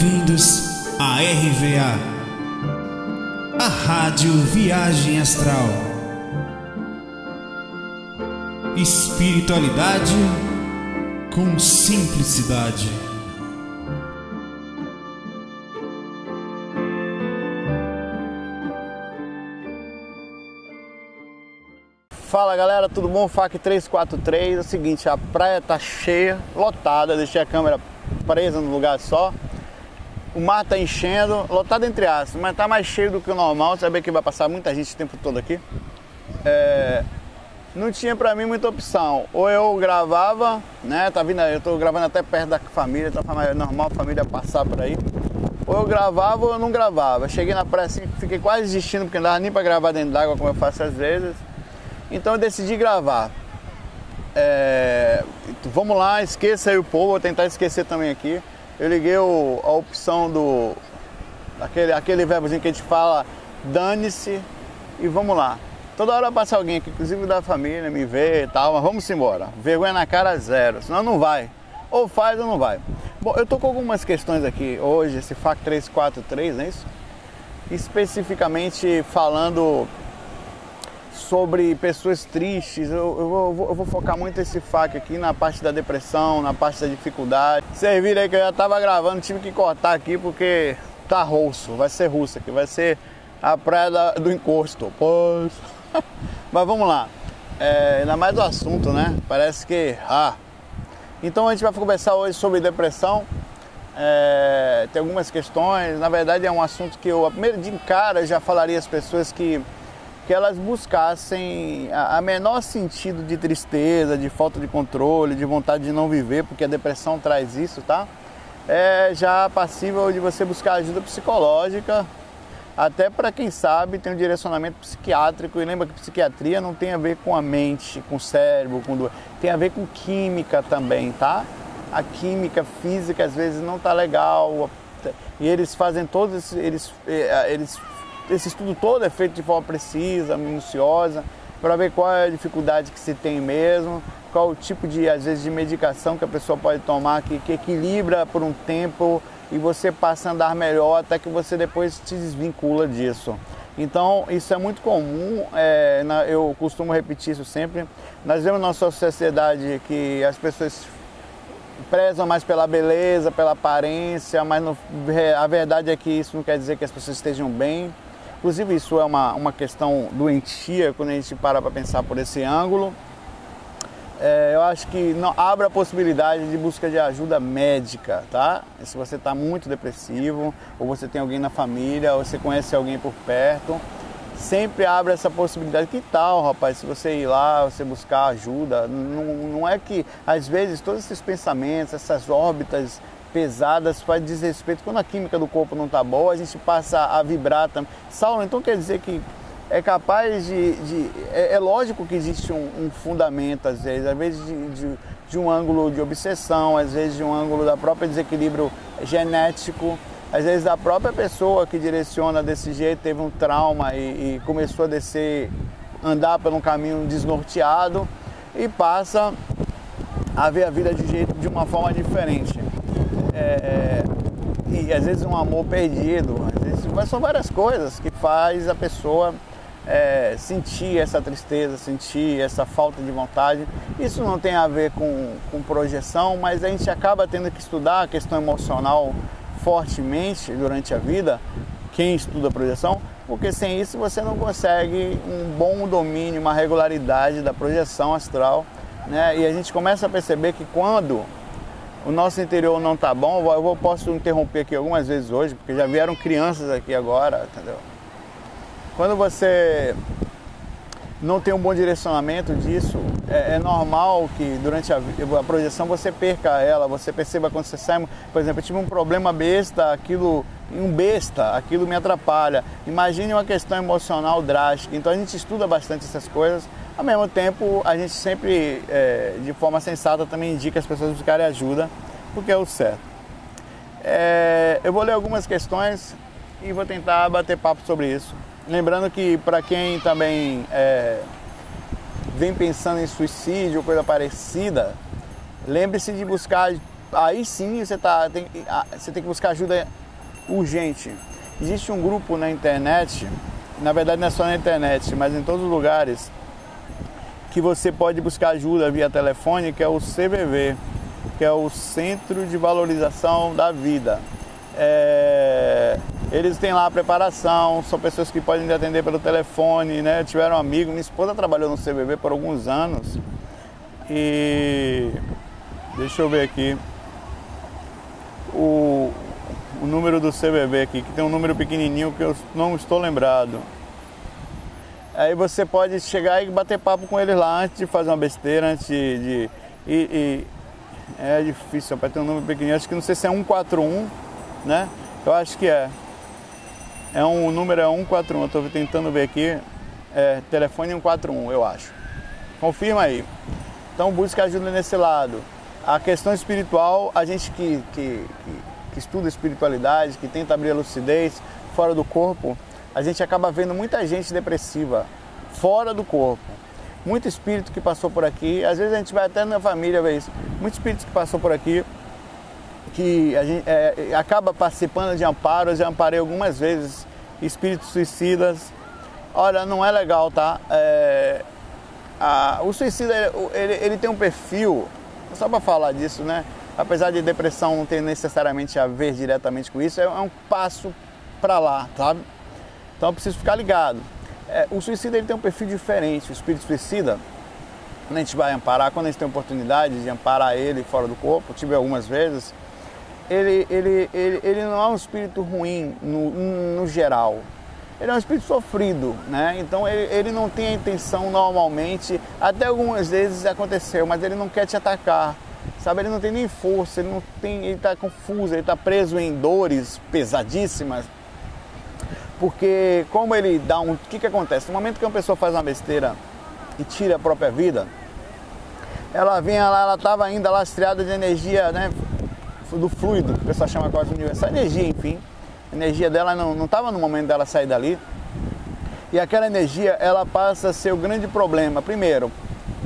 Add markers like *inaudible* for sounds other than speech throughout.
Bem-vindos à RVA, a Rádio Viagem Astral. Espiritualidade com simplicidade. Fala galera, tudo bom? FAC 343. É o seguinte, a praia tá cheia, lotada, deixei a câmera presa no lugar só. O mar tá enchendo, lotado entre aspas, mas tá mais cheio do que o normal. Saber que vai passar muita gente o tempo todo aqui. É, não tinha pra mim muita opção. Ou eu gravava, né? Tá vindo, eu tô gravando até perto da família, então é normal a família passar por aí. Ou eu gravava ou eu não gravava. Cheguei na praia assim, fiquei quase desistindo porque não dava nem pra gravar dentro d'água como eu faço às vezes. Então eu decidi gravar. É, vamos lá, esqueça aí o povo, vou tentar esquecer também aqui. Eu liguei o, a opção do. Aquele, aquele verbozinho que a gente fala, dane-se e vamos lá. Toda hora passa alguém aqui, inclusive da família, me vê e tal, mas vamos embora. Vergonha na cara zero, senão não vai. Ou faz ou não vai. Bom, eu tô com algumas questões aqui hoje, esse FAC 343, não é isso? Especificamente falando sobre pessoas tristes. Eu, eu, vou, eu, vou, focar muito esse FAQ aqui na parte da depressão, na parte da dificuldade. Vocês viram aí que eu já estava gravando, tive que cortar aqui porque tá rosso, vai ser russo aqui, vai ser a praia da, do encosto. Pois. *laughs* Mas vamos lá. É, ainda mais do assunto, né? Parece que. Ah. Então a gente vai conversar hoje sobre depressão. É, tem algumas questões. Na verdade é um assunto que eu, a primeira de cara, já falaria às pessoas que que elas buscassem a, menor sentido de tristeza, de falta de controle, de vontade de não viver, porque a depressão traz isso, tá? É já passível de você buscar ajuda psicológica, até para quem sabe tem um direcionamento psiquiátrico. E lembra que psiquiatria não tem a ver com a mente, com o cérebro, com do... tem a ver com química também, tá? A química física às vezes não tá legal. E eles fazem todos eles eh, eles esse estudo todo é feito de forma precisa, minuciosa, para ver qual é a dificuldade que se tem mesmo, qual o tipo de, às vezes, de medicação que a pessoa pode tomar que, que equilibra por um tempo e você passa a andar melhor até que você depois se desvincula disso. Então, isso é muito comum, é, na, eu costumo repetir isso sempre. Nós vemos nossa sociedade que as pessoas prezam mais pela beleza, pela aparência, mas no, a verdade é que isso não quer dizer que as pessoas estejam bem. Inclusive, isso é uma, uma questão doentia quando a gente para para pensar por esse ângulo. É, eu acho que não, abre a possibilidade de busca de ajuda médica, tá? Se você está muito depressivo, ou você tem alguém na família, ou você conhece alguém por perto, sempre abre essa possibilidade. Que tal, rapaz, se você ir lá, você buscar ajuda? Não, não é que, às vezes, todos esses pensamentos, essas órbitas pesadas faz desrespeito. Quando a química do corpo não está boa, a gente passa a vibrar também. Saulo, então quer dizer que é capaz de. de é, é, lógico que existe um, um, fundamento, às vezes, às vezes de, de, de, um ângulo de obsessão, às vezes de um ângulo da própria desequilíbrio genético, às vezes da própria pessoa que direciona desse jeito, teve um trauma e, e começou a descer, andar por um caminho desnorteado e passa a ver a vida de, jeito, de uma forma diferente é, e às vezes um amor perdido, às vezes, são várias coisas que faz a pessoa é, sentir essa tristeza, sentir essa falta de vontade. Isso não tem a ver com, com projeção, mas a gente acaba tendo que estudar a questão emocional fortemente durante a vida, quem estuda projeção, porque sem isso você não consegue um bom domínio, uma regularidade da projeção astral. Né? E a gente começa a perceber que quando o nosso interior não tá bom, eu vou, posso interromper aqui algumas vezes hoje, porque já vieram crianças aqui agora, entendeu? Quando você não tem um bom direcionamento disso, é, é normal que durante a, a, projeção você perca ela, você perceba quando você sai, por exemplo, eu tive um problema besta, aquilo, um besta, aquilo me atrapalha. Imagine uma questão emocional drástica. Então a gente estuda bastante essas coisas ao mesmo tempo, a gente sempre, é, de forma sensata, também indica as pessoas buscarem ajuda, porque é o certo. É, eu vou ler algumas questões e vou tentar bater papo sobre isso. Lembrando que, para quem também é, vem pensando em suicídio ou coisa parecida, lembre-se de buscar aí sim você, tá, tem, você tem que buscar ajuda urgente. Existe um grupo na internet, na verdade não é só na internet, mas em todos os lugares, que você pode buscar ajuda via telefone, que é o CVV, que é o Centro de Valorização da Vida. É, eles têm lá a preparação, são pessoas que podem atender pelo telefone, né? Tiveram um amigo, minha esposa trabalhou no CVV por alguns anos e deixa eu ver aqui o, o número do CVV aqui, que tem um número pequenininho que eu não estou lembrado. Aí você pode chegar e bater papo com eles lá antes de fazer uma besteira, antes de. de e, e, é difícil, para ter um número pequenininho. Acho que não sei se é 141, né? Eu acho que é. É um o número é 141, eu estou tentando ver aqui. É, telefone 141, eu acho. Confirma aí. Então busca ajuda nesse lado. A questão espiritual, a gente que, que, que, que estuda espiritualidade, que tenta abrir a lucidez fora do corpo, a gente acaba vendo muita gente depressiva fora do corpo. Muito espírito que passou por aqui, às vezes a gente vai até na família ver isso. Muito espírito que passou por aqui que a gente é, acaba participando de amparos, já amparei algumas vezes espíritos suicidas. Olha, não é legal, tá? É, a, o suicida ele, ele tem um perfil, só para falar disso, né? Apesar de depressão não ter necessariamente a ver diretamente com isso, é, é um passo para lá, sabe? Então eu preciso ficar ligado. É, o suicida ele tem um perfil diferente. O espírito suicida, quando a gente vai amparar, quando a gente tem oportunidade de amparar ele fora do corpo, tive algumas vezes, ele, ele, ele, ele não é um espírito ruim no, no geral. Ele é um espírito sofrido, né? Então ele, ele não tem a intenção normalmente, até algumas vezes aconteceu, mas ele não quer te atacar, sabe? Ele não tem nem força, ele não tem, ele está confuso, ele está preso em dores pesadíssimas, porque como ele dá um, o que que acontece? No momento que uma pessoa faz uma besteira e tira a própria vida, ela vinha lá, ela estava ainda lastreada de energia, né? do fluido, que o pessoal chama quase universal, energia, enfim. A energia dela não estava no momento dela sair dali. E aquela energia, ela passa a ser o grande problema. Primeiro,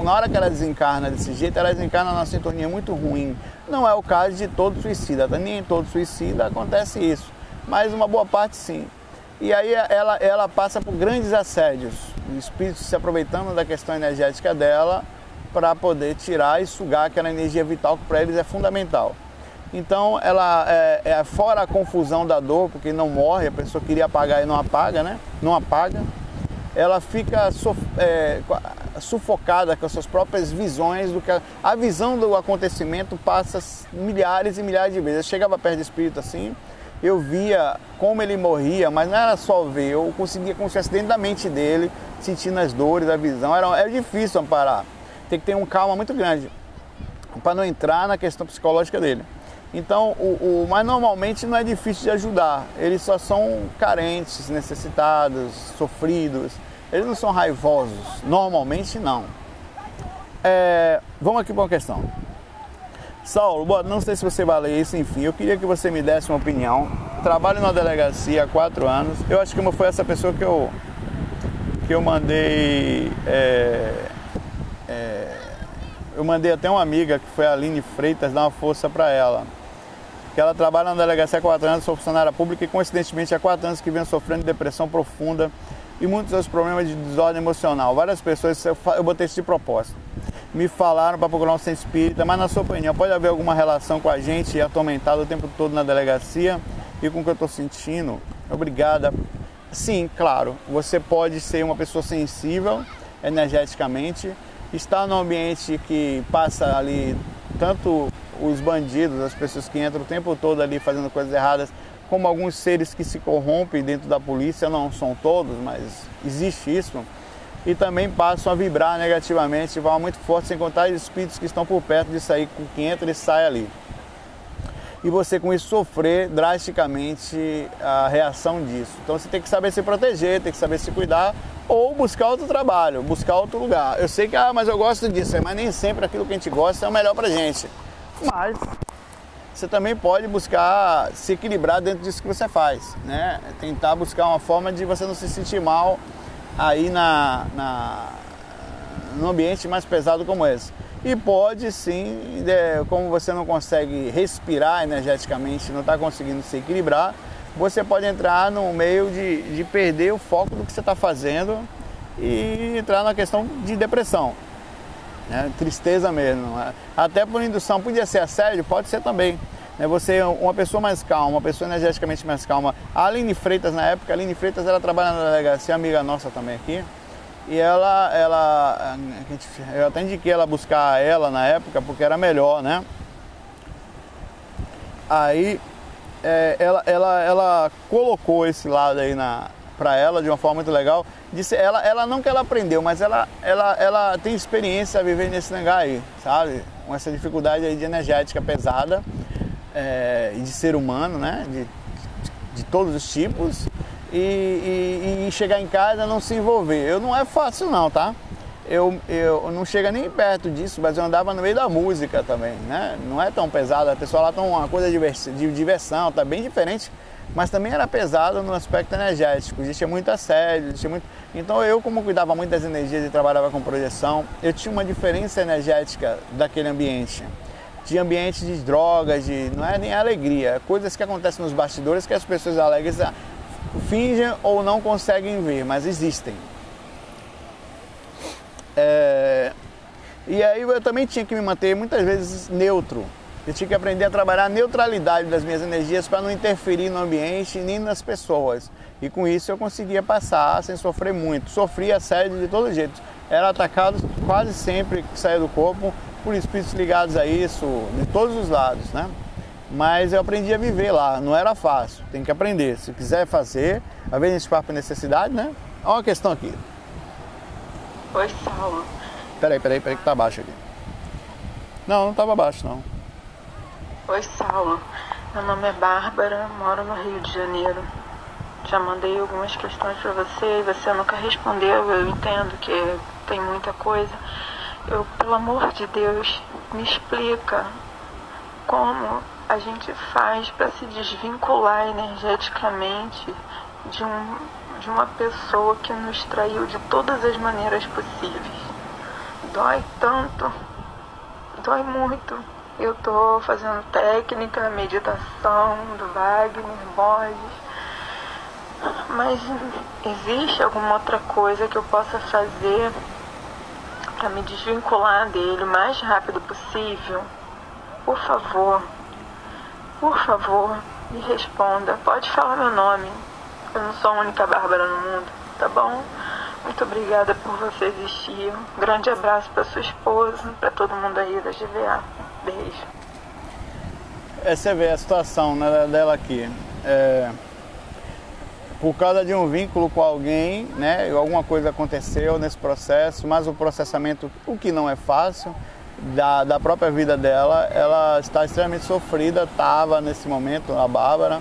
na hora que ela desencarna desse jeito, ela desencarna numa sintonia muito ruim. Não é o caso de todo suicida, tá? nem em todo suicida acontece isso, mas uma boa parte sim. E aí ela, ela passa por grandes assédios, o espírito se aproveitando da questão energética dela para poder tirar e sugar aquela energia vital que para eles é fundamental. Então, ela é, é, fora a confusão da dor, porque não morre, a pessoa queria apagar e não apaga, né? Não apaga. Ela fica é, sufocada com as suas próprias visões do que a, a, visão do acontecimento passa milhares e milhares de vezes. Eu chegava perto do espírito assim, eu via como ele morria, mas não era só ver, eu conseguia estivesse dentro da mente dele, sentindo as dores, a visão. Era, era difícil amparar. Tem que ter um calma muito grande para não entrar na questão psicológica dele. Então, o, o, mas normalmente não é difícil de ajudar. Eles só são carentes, necessitados, sofridos. Eles não são raivosos. Normalmente não. É, vamos aqui para uma questão. Saulo, não sei se você vai ler isso, enfim, eu queria que você me desse uma opinião. Trabalho na delegacia há quatro anos. Eu acho que foi essa pessoa que eu, que eu mandei. É, é, eu mandei até uma amiga que foi a Aline Freitas dar uma força para ela que ela trabalha na delegacia há quatro anos, sou funcionária pública e coincidentemente há quatro anos que vem sofrendo de depressão profunda e muitos outros problemas de desordem emocional. Várias pessoas, eu, botei isso de propósito, me falaram para procurar um centro espírita, mas na sua opinião, pode haver alguma relação com a gente atormentado o tempo todo na delegacia e com o que eu estou sentindo? Obrigada. Sim, claro, você pode ser uma pessoa sensível energeticamente, estar num ambiente que passa ali tanto os bandidos, as pessoas que entram o tempo todo ali fazendo coisas erradas, como alguns seres que se corrompem dentro da polícia, não são todos, mas existe isso, e também passam a vibrar negativamente, vão muito forte, sem contar os espíritos que estão por perto de sair com quem entra e sai ali. E você com isso sofrer drasticamente a reação disso. Então você tem que saber se proteger, tem que saber se cuidar ou buscar outro trabalho, buscar outro lugar. Eu sei que, ah, mas eu gosto disso, mas nem sempre aquilo que a gente gosta é o melhor pra gente. Mas você também pode buscar se equilibrar dentro disso que você faz, né? Tentar buscar uma forma de você não se sentir mal aí na, na no ambiente mais pesado como esse. E pode sim, como você não consegue respirar energeticamente, não está conseguindo se equilibrar, você pode entrar no meio de, de perder o foco do que você está fazendo e entrar na questão de depressão. Né? Tristeza mesmo. Até por indução, podia ser assédio, pode ser também. Né? Você é uma pessoa mais calma, uma pessoa energeticamente mais calma. A Aline Freitas, na época, a Aline Freitas, ela trabalha na delegacia, amiga nossa também aqui. E ela, ela, eu até indiquei ela buscar ela na época porque era melhor, né? Aí é, ela, ela, ela colocou esse lado aí na, para ela de uma forma muito legal. Disse, ela, ela não que ela aprendeu, mas ela, ela, ela tem experiência a viver nesse lugar aí, sabe? Com essa dificuldade aí de energética pesada é, e de ser humano, né? De, de todos os tipos. E, e, e, chegar em casa não se envolver. Eu não é fácil não, tá? Eu, eu não chega nem perto disso, mas eu andava no meio da música também, né? Não é tão pesado, a pessoa lá tá uma coisa de diversão, tá bem diferente mas também era pesado no aspecto energético, existia muito assédio, existia muito... Então eu, como cuidava muito das energias e trabalhava com projeção, eu tinha uma diferença energética daquele ambiente. Tinha ambiente de drogas, de não é nem alegria, coisas que acontecem nos bastidores que as pessoas alegres ah, fingem ou não conseguem ver, mas existem. É... E aí eu também tinha que me manter muitas vezes neutro, eu tinha que aprender a trabalhar a neutralidade das minhas energias para não interferir no ambiente nem nas pessoas. E com isso eu conseguia passar sem sofrer muito. Sofria assédio de todo jeito. Era atacado quase sempre que saía do corpo por espíritos ligados a isso, de todos os lados, né? Mas eu aprendi a viver lá, não era fácil, tem que aprender. Se quiser fazer, às vezes a gente parte por necessidade, né? Olha uma questão aqui. Oi, Saulo. Peraí, peraí, peraí que tá baixo aqui. Não, não estava baixo não. Oi, Saulo. Meu nome é Bárbara, moro no Rio de Janeiro. Já mandei algumas questões para você e você nunca respondeu. Eu entendo que tem muita coisa. Eu, pelo amor de Deus, me explica como a gente faz para se desvincular energeticamente de, um, de uma pessoa que nos traiu de todas as maneiras possíveis. Dói tanto, dói muito. Eu estou fazendo técnica, meditação do Wagner, Borges. Mas existe alguma outra coisa que eu possa fazer para me desvincular dele o mais rápido possível? Por favor, por favor, me responda. Pode falar meu nome. Eu não sou a única Bárbara no mundo, tá bom? Muito obrigada por você existir. Um grande abraço para sua esposa, para todo mundo aí da GVA. Beijo. É, você a situação né, dela aqui. É, por causa de um vínculo com alguém, né? Alguma coisa aconteceu nesse processo, mas o processamento, o que não é fácil, da, da própria vida dela, ela está extremamente sofrida, estava nesse momento, a Bárbara.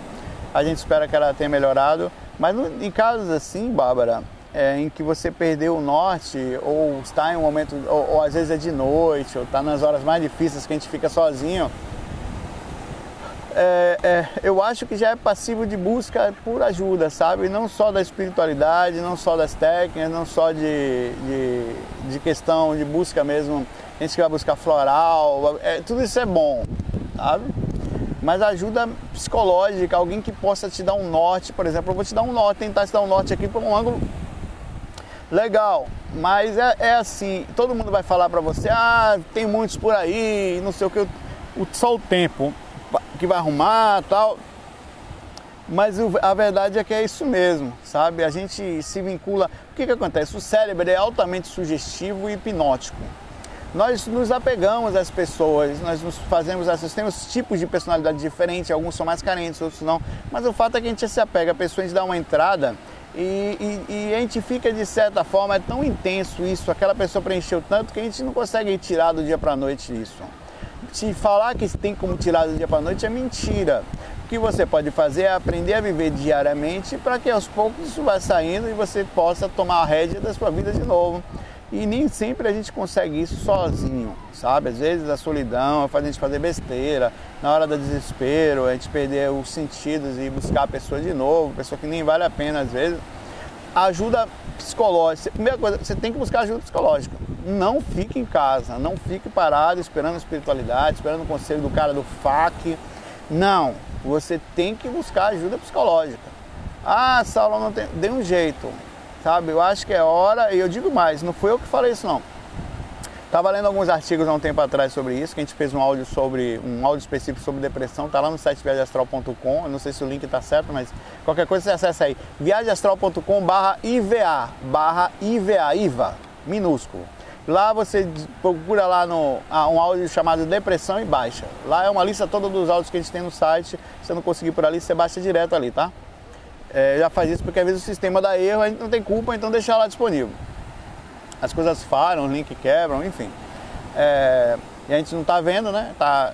A gente espera que ela tenha melhorado. Mas em casos assim, Bárbara, é, em que você perdeu o norte, ou está em um momento, ou, ou às vezes é de noite, ou está nas horas mais difíceis que a gente fica sozinho, é, é, eu acho que já é passivo de busca por ajuda, sabe? Não só da espiritualidade, não só das técnicas, não só de, de, de questão de busca mesmo, a gente que vai buscar floral, é, tudo isso é bom, sabe? Mas ajuda psicológica, alguém que possa te dar um norte, por exemplo, eu vou te dar um norte, tentar te dar um norte aqui por um ângulo legal, mas é, é assim, todo mundo vai falar para você, ah, tem muitos por aí, não sei o que, só o tempo que vai arrumar tal. Mas a verdade é que é isso mesmo, sabe? A gente se vincula. O que, que acontece? O cérebro é altamente sugestivo e hipnótico. Nós nos apegamos às pessoas, nós nos fazemos essas. Temos tipos de personalidade diferentes, alguns são mais carentes, outros não. Mas o fato é que a gente se apega, a pessoa a gente dá uma entrada e, e, e, a gente fica de certa forma, é tão intenso isso, aquela pessoa preencheu tanto que a gente não consegue tirar do dia para noite isso. Se falar que tem como tirar do dia para noite é mentira. O que você pode fazer é aprender a viver diariamente para que aos poucos isso vá saindo e você possa tomar a rédea da sua vida de novo. E nem sempre a gente consegue isso sozinho, sabe? Às vezes a solidão faz a gente fazer besteira, na hora do desespero, a gente perder os sentidos e buscar a pessoa de novo, pessoa que nem vale a pena às vezes. Ajuda psicológica. Primeira coisa, você tem que buscar ajuda psicológica. não fique em casa, não fique parado esperando a espiritualidade, esperando o conselho do cara do FAC. Não, você tem que buscar ajuda psicológica. Ah, Saulo, não tem. Dê um jeito, sabe? Eu acho que é hora, e eu digo mais, não fui eu que falei isso não. Estava lendo alguns artigos há um tempo atrás sobre isso, que a gente fez um áudio sobre um áudio específico sobre depressão, tá lá no site viagemastral.com. Não sei se o link está certo, mas qualquer coisa você acessa aí. viagemastral.com/iva, barra IVA, IVA, minúsculo. Lá você procura lá no ah, um áudio chamado Depressão e baixa. Lá é uma lista toda dos áudios que a gente tem no site. Se você não conseguir por ali, você baixa direto ali, tá? É, já faz isso porque às vezes o sistema dá erro, a gente não tem culpa, então deixa lá disponível as coisas falham, os links quebram, enfim. É, e a gente não está vendo, né? Tá,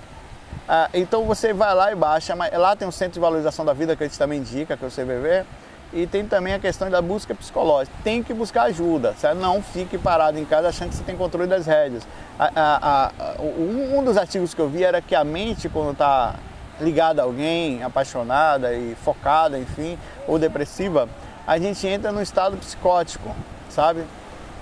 ah, então você vai lá e baixa, mas lá tem um centro de valorização da vida que a gente também indica, que é o CVV, e tem também a questão da busca psicológica. Tem que buscar ajuda, certo? não fique parado em casa achando que você tem controle das rédeas. A, a, a, um dos artigos que eu vi era que a mente, quando está ligada a alguém, apaixonada e focada, enfim, ou depressiva, a gente entra no estado psicótico, sabe?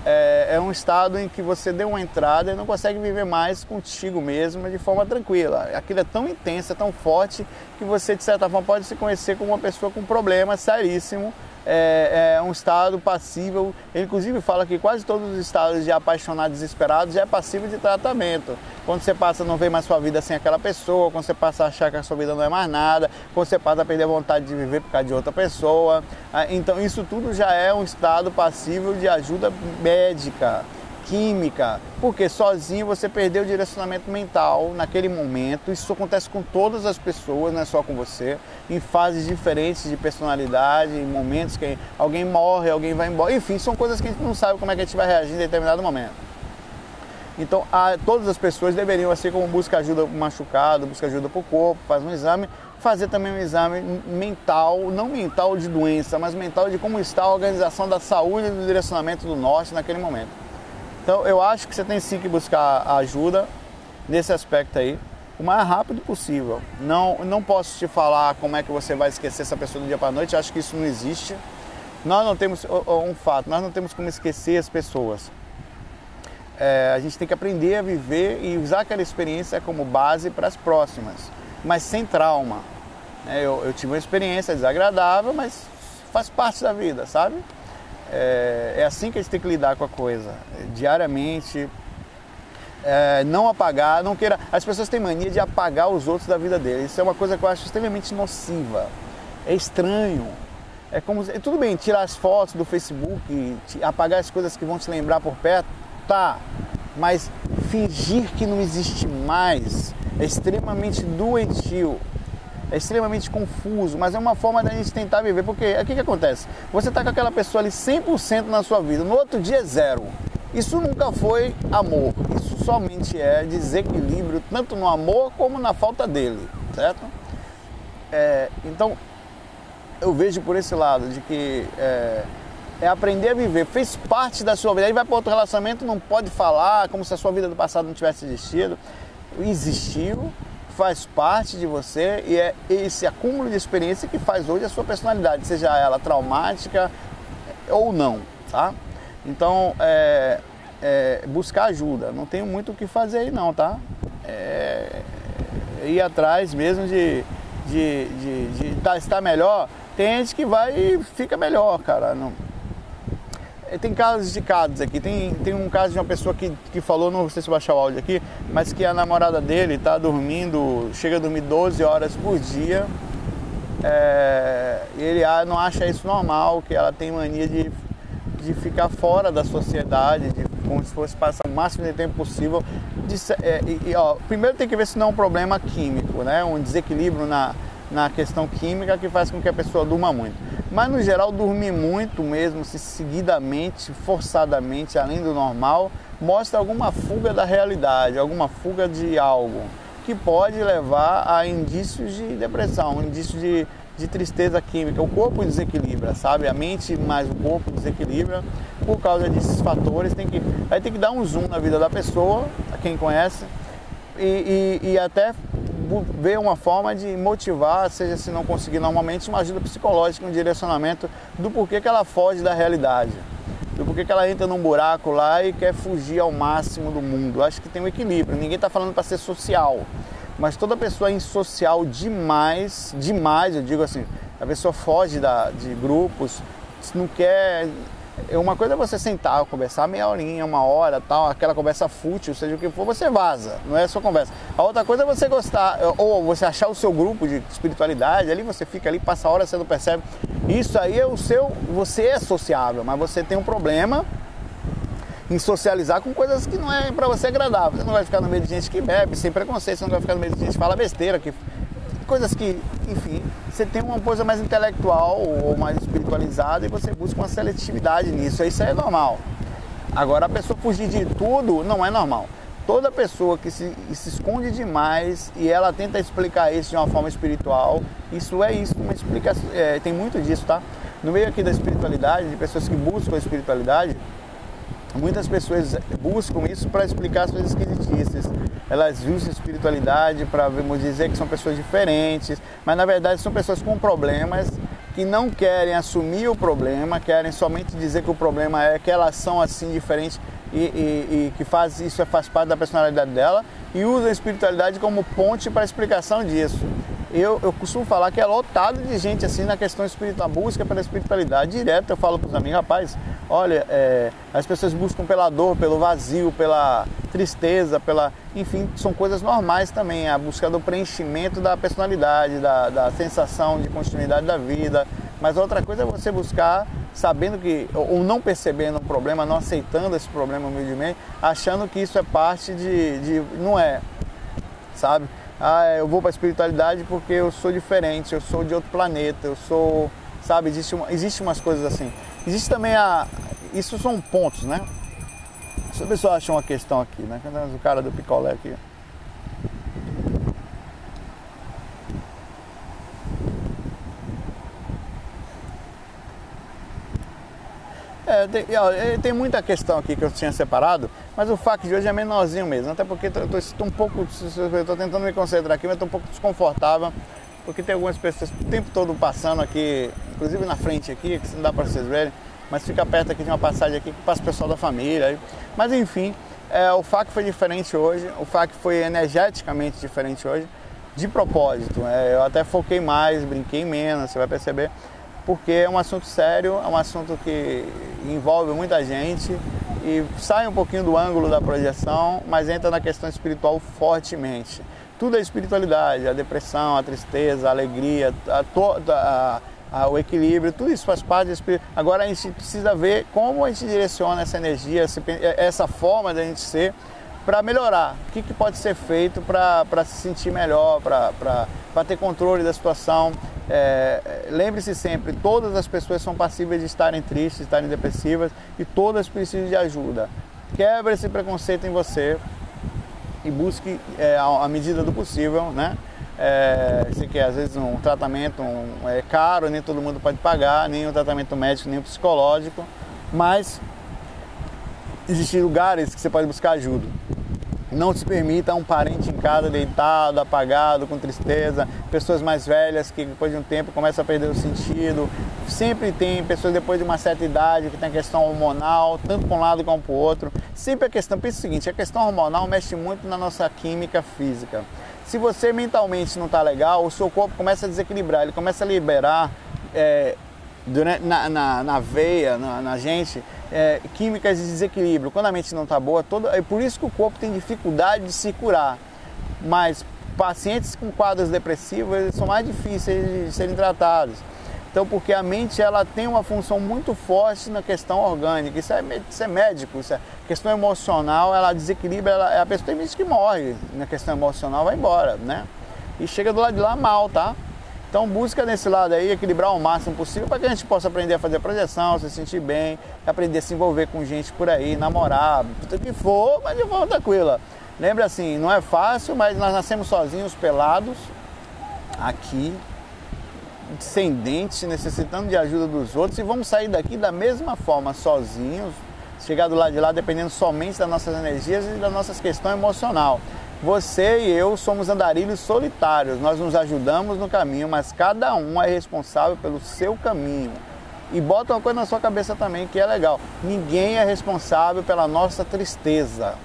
é, é, um estado em que você deu uma entrada e não consegue viver mais contigo mesmo de forma tranquila. Aquilo é tão intenso, é tão forte, que você, de certa forma, pode se conhecer como uma pessoa com um problema seríssimo é, é, um estado passível. Ele, inclusive, fala que quase todos os estados de apaixonado desesperado já é passível de tratamento. Quando você passa a não ver mais sua vida sem aquela pessoa, quando você passa a achar que a sua vida não é mais nada, quando você passa a perder a vontade de viver por causa de outra pessoa. Ah, então, isso tudo já é um estado passível de ajuda médica química, porque sozinho você perdeu o direcionamento mental naquele momento. Isso acontece com todas as pessoas, não é só com você, em fases diferentes de personalidade, em momentos que alguém morre, alguém vai embora, enfim, são coisas que a gente não sabe como é que a gente vai reagir em determinado momento. Então, a, todas as pessoas deveriam, assim como busca ajuda machucado, busca ajuda para o corpo, faz um exame, fazer também um exame mental, não mental de doença, mas mental de como está a organização da saúde e do direcionamento do norte naquele momento. Então eu acho que você tem sim que buscar ajuda nesse aspecto aí, o mais rápido possível. Não, não posso te falar como é que você vai esquecer essa pessoa do dia para noite, acho que isso não existe. Nós não temos um fato, nós não temos como esquecer as pessoas. É, a gente tem que aprender a viver e usar aquela experiência como base para as próximas, mas sem trauma. É, eu, eu tive uma experiência desagradável, mas faz parte da vida, sabe? É, é, assim que a gente tem que lidar com a coisa, diariamente. É, não apagar, não queira. As pessoas têm mania de apagar os outros da vida deles. Isso é uma coisa que eu acho extremamente nociva. É estranho. É como tudo bem tirar as fotos do Facebook, apagar as coisas que vão te lembrar por perto, tá. Mas fingir que não existe mais é extremamente doentio é extremamente confuso, mas é uma forma da gente tentar viver, porque o que, que acontece? Você está com aquela pessoa ali 100% na sua vida, no outro dia é zero. Isso nunca foi amor, isso somente é desequilíbrio, tanto no amor como na falta dele, certo? É, então, eu vejo por esse lado de que é, é, aprender a viver, fez parte da sua vida, aí vai para outro relacionamento, não pode falar como se a sua vida do passado não tivesse existido, existiu, faz parte de você e é esse acúmulo de experiência que faz hoje a sua personalidade, seja ela traumática ou não, tá? Então, é, é, buscar ajuda. Não tenho muito o que fazer aí não, tá? É, ir atrás mesmo de, de, de, de tá, estar melhor. Tem gente que vai e fica melhor, cara. Não, tem casos de casos aqui. Tem, tem um caso de uma pessoa que, que falou, não sei se baixar o áudio aqui, mas que a namorada dele está dormindo, chega a dormir 12 horas por dia. É, ele ah, não acha isso normal, que ela tem mania de, de ficar fora da sociedade, de, como se fosse passar o máximo de tempo possível. De, é, e, ó, primeiro tem que ver se não é um problema químico, né? um desequilíbrio na, na questão química que faz com que a pessoa durma muito. Mas no geral, dormir muito mesmo, se seguidamente, forçadamente, além do normal, mostra alguma fuga da realidade, alguma fuga de algo que pode levar a indícios de depressão, indícios de, de tristeza química. O corpo desequilibra, sabe? A mente mais o corpo desequilibra por causa desses fatores. Tem que, aí tem que dar um zoom na vida da pessoa, a quem conhece, e, e, e até ver uma forma de motivar, seja se não conseguir normalmente, uma ajuda psicológica, um direcionamento do porquê que ela foge da realidade. e por que, que ela entra num buraco lá e quer fugir ao máximo do mundo. Acho que tem um equilíbrio. Ninguém está falando para ser social, mas toda pessoa é insocial demais, demais, eu digo assim, a pessoa foge da, de grupos, não quer uma coisa é você sentar, conversar meia horinha, uma hora, tal, aquela conversa fútil, seja o que for, você vaza, não é só conversa. A outra coisa é você gostar, ou você achar o seu grupo de espiritualidade, ali você fica ali, passa a hora, você não percebe. Isso aí é o seu, você é sociável, mas você tem um problema em socializar com coisas que não é para você agradável. Você não vai ficar no meio de gente que bebe, sem preconceito, você não vai ficar no meio de gente que fala besteira, que coisas que, enfim, você tem uma coisa mais intelectual ou mais espiritualizada e você busca uma seletividade nisso. Isso é normal. Agora, a pessoa fugir de tudo não é normal. Toda pessoa que se, se esconde demais e ela tenta explicar isso de uma forma espiritual, isso é isso, uma explicação, é, tem muito disso, tá? No meio aqui da espiritualidade, de pessoas que buscam a espiritualidade, muitas pessoas buscam isso para explicar as coisas esquisitícias elas usam espiritualidade para, vamos dizer, que são pessoas diferentes, mas na verdade são pessoas com problemas que não querem assumir o problema, querem somente dizer que o problema é que elas são assim diferentes e, e, e que faz, isso faz parte da personalidade dela e usam a espiritualidade como ponte para a explicação disso eu, eu costumo falar que é lotado de gente assim na questão espiritual, busca pela espiritualidade. Direto eu falo para os amigos, rapaz, olha, é, as pessoas buscam pela dor, pelo vazio, pela tristeza, pela. Enfim, são coisas normais também. A busca do preenchimento da personalidade, da, da sensação de continuidade da vida. Mas outra coisa é você buscar sabendo que, ou não percebendo o problema, não aceitando esse problema humildemente, achando que isso é parte de. de não é, sabe? Ah, eu vou para a espiritualidade porque eu sou diferente, eu sou de outro planeta, eu sou, sabe, existe, uma, existe umas coisas assim. Existe também a, isso são pontos, né? Se o pessoal achou uma questão aqui, né? O cara do picolé aqui. Tem, tem, muita questão aqui que eu tinha separado, mas o fac de hoje é menorzinho mesmo, até porque estou um pouco, estou tentando me concentrar aqui, mas estou um pouco desconfortável, porque tem algumas pessoas o tempo todo passando aqui, inclusive na frente aqui, que não dá para vocês verem, mas fica perto aqui de uma passagem aqui que passa o pessoal da família. Mas enfim, é, o FAC foi diferente hoje, o FAC foi energeticamente diferente hoje, de propósito. É, eu até foquei mais, brinquei menos, você vai perceber porque é um assunto sério, é um assunto que envolve muita gente e sai um pouquinho do ângulo da projeção, mas entra na questão espiritual fortemente. Tudo é espiritualidade, a depressão, a tristeza, a alegria, a toda a, a, o equilíbrio, tudo isso faz parte do espírito. Agora a gente precisa ver como a gente direciona essa energia, essa forma de a gente ser para melhorar. O que, que, pode ser feito para se sentir melhor, para ter controle da situação. É, Lembre-se sempre, todas as pessoas são passíveis de estarem tristes, de estarem depressivas e todas precisam de ajuda. Quebre esse preconceito em você e busque é, a, medida do possível, né? É, sei que às vezes um tratamento um, é caro, nem todo mundo pode pagar, nem o tratamento médico, nem o psicológico, mas existem lugares que você pode buscar ajuda. Não se permita um parente em casa deitado, apagado, com tristeza, pessoas mais velhas que depois de um tempo começam a perder o sentido. Sempre tem pessoas depois de uma certa idade que tem a questão hormonal, tanto para um lado como para o outro. Sempre a questão, pensa o seguinte, a questão hormonal mexe muito na nossa química física. Se você mentalmente não está legal, o seu corpo começa a desequilibrar, ele começa a liberar é, durante, na, na, na veia, na, na gente, é, químicas de desequilíbrio. Quando a mente não está boa, todo, é por isso que o corpo tem dificuldade de se curar. Mas pacientes com quadros depressivos são mais difíceis de serem tratados. Então, porque a mente ela tem uma função muito forte na questão orgânica. Isso é, isso é médico, isso é questão emocional, ela desequilibra, ela, a pessoa tem gente que morre na questão emocional, vai embora, né? E chega do lado de lá mal, tá? Então busca nesse lado aí equilibrar o máximo possível para que a gente possa aprender a fazer projeção, se sentir bem, aprender a se envolver com gente por aí, namorar, tudo que for, mas de forma tranquila. Lembra assim, não é fácil, mas nós nascemos sozinhos, pelados, aqui, descendentes, necessitando de ajuda dos outros e vamos sair daqui da mesma forma, sozinhos, chegar do lado de lá dependendo somente das nossas energias e das nossas questões emocional. Você e eu somos andarilhos solitários, nós nos ajudamos no caminho, mas cada um é responsável pelo seu caminho. E bota uma coisa na sua cabeça também que é legal. Ninguém é responsável pela nossa tristeza.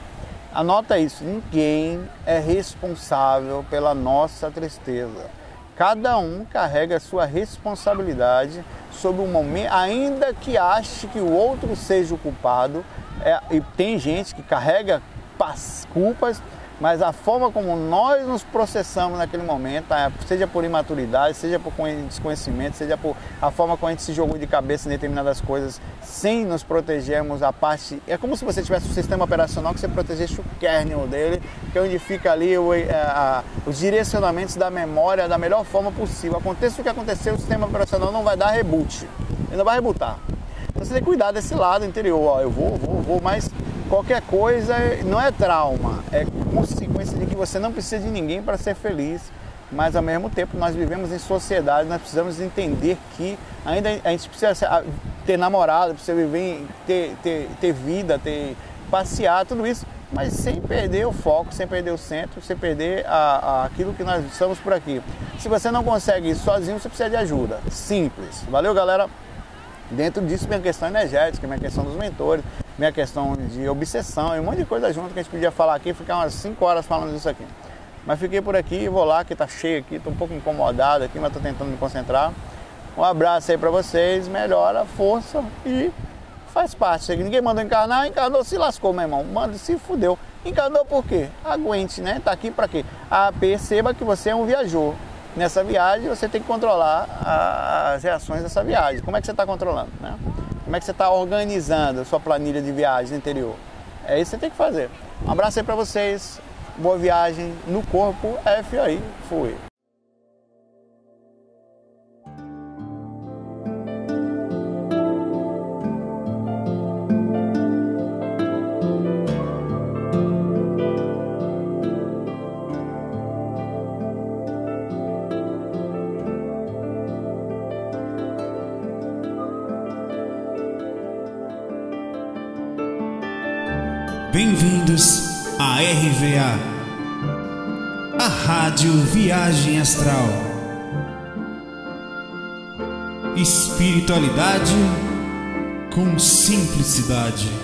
Anota isso, ninguém é responsável pela nossa tristeza. Cada um carrega a sua responsabilidade sobre o momento, ainda que ache que o outro seja o culpado. É, e tem gente que carrega culpas mas a forma como nós nos processamos naquele momento, é, seja por imaturidade, seja por desconhecimento, seja por a forma como a gente se jogou de cabeça em determinadas coisas, sem nos protegermos a parte. É como se você tivesse um sistema operacional que você protegesse o kernel dele, que é onde fica ali o, é, a, os direcionamentos da memória da melhor forma possível. Aconteça o que acontecer, o sistema operacional não vai dar reboot, ele não vai rebootar. Então você tem que cuidar desse lado interior, ó, eu vou, vou, vou, mas qualquer coisa não é trauma, é consequência de que você não precisa de ninguém para ser feliz, mas ao mesmo tempo nós vivemos em sociedade, nós precisamos entender que ainda a gente precisa ter namorado, precisa viver, ter, ter, ter vida, ter passear, tudo isso, mas sem perder o foco, sem perder o centro, sem perder a, a, aquilo que nós estamos por aqui. Se você não consegue isso sozinho, você precisa de ajuda. Simples. Valeu, galera? Dentro disso, minha questão energética, minha questão dos mentores, minha questão de obsessão e um monte de coisa junto que a gente podia falar aqui, ficar umas 5 horas falando disso aqui. Mas fiquei por aqui, vou lá que tá cheio aqui, tô um pouco incomodado aqui, mas tô tentando me concentrar. Um abraço aí para vocês, melhora, força e faz parte. Ninguém mandou encarnar, encarnou, se lascou, meu irmão. Manda, se fudeu. Encarnou por quê? Aguente, né? Tá aqui para quê? Ah, perceba que você é um viajor. Nessa viagem você tem que controlar as reações dessa viagem. Como é que você está controlando, né? Como é que você está organizando a sua planilha de viagem no interior? É isso que você tem que fazer. Um abraço aí para vocês. Boa viagem no corpo F aí. Fui. Astral. Espiritualidade com simplicidade.